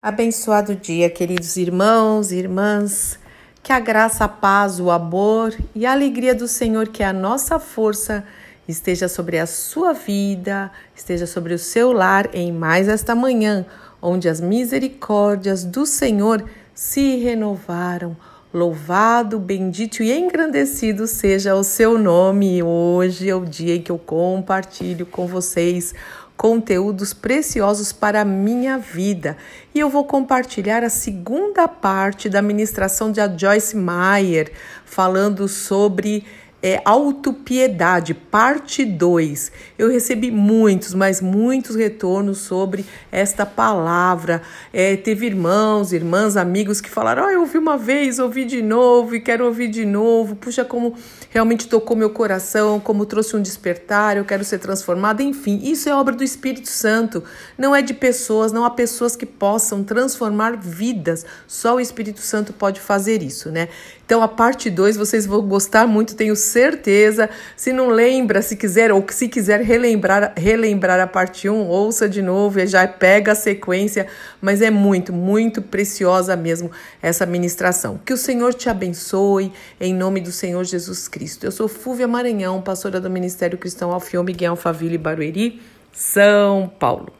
Abençoado dia, queridos irmãos e irmãs. Que a graça, a paz, o amor e a alegria do Senhor, que é a nossa força, esteja sobre a sua vida, esteja sobre o seu lar em mais esta manhã, onde as misericórdias do Senhor se renovaram. Louvado, bendito e engrandecido seja o seu nome. Hoje é o dia em que eu compartilho com vocês conteúdos preciosos para a minha vida. E eu vou compartilhar a segunda parte da ministração de Joyce Meyer, falando sobre é Autopiedade, parte 2. Eu recebi muitos, mas muitos retornos sobre esta palavra. É, teve irmãos, irmãs, amigos que falaram: oh, eu ouvi uma vez, ouvi de novo e quero ouvir de novo. Puxa, como realmente tocou meu coração, como trouxe um despertar, eu quero ser transformada. Enfim, isso é obra do Espírito Santo, não é de pessoas, não há pessoas que possam transformar vidas. Só o Espírito Santo pode fazer isso, né? Então, a parte 2 vocês vão gostar muito, tenho certeza. Se não lembra, se quiser, ou se quiser relembrar, relembrar a parte 1, um, ouça de novo e já pega a sequência. Mas é muito, muito preciosa mesmo essa ministração. Que o Senhor te abençoe, em nome do Senhor Jesus Cristo. Eu sou Fúvia Maranhão, pastora do Ministério Cristão Alfião Miguel Alfaville Barueri, São Paulo.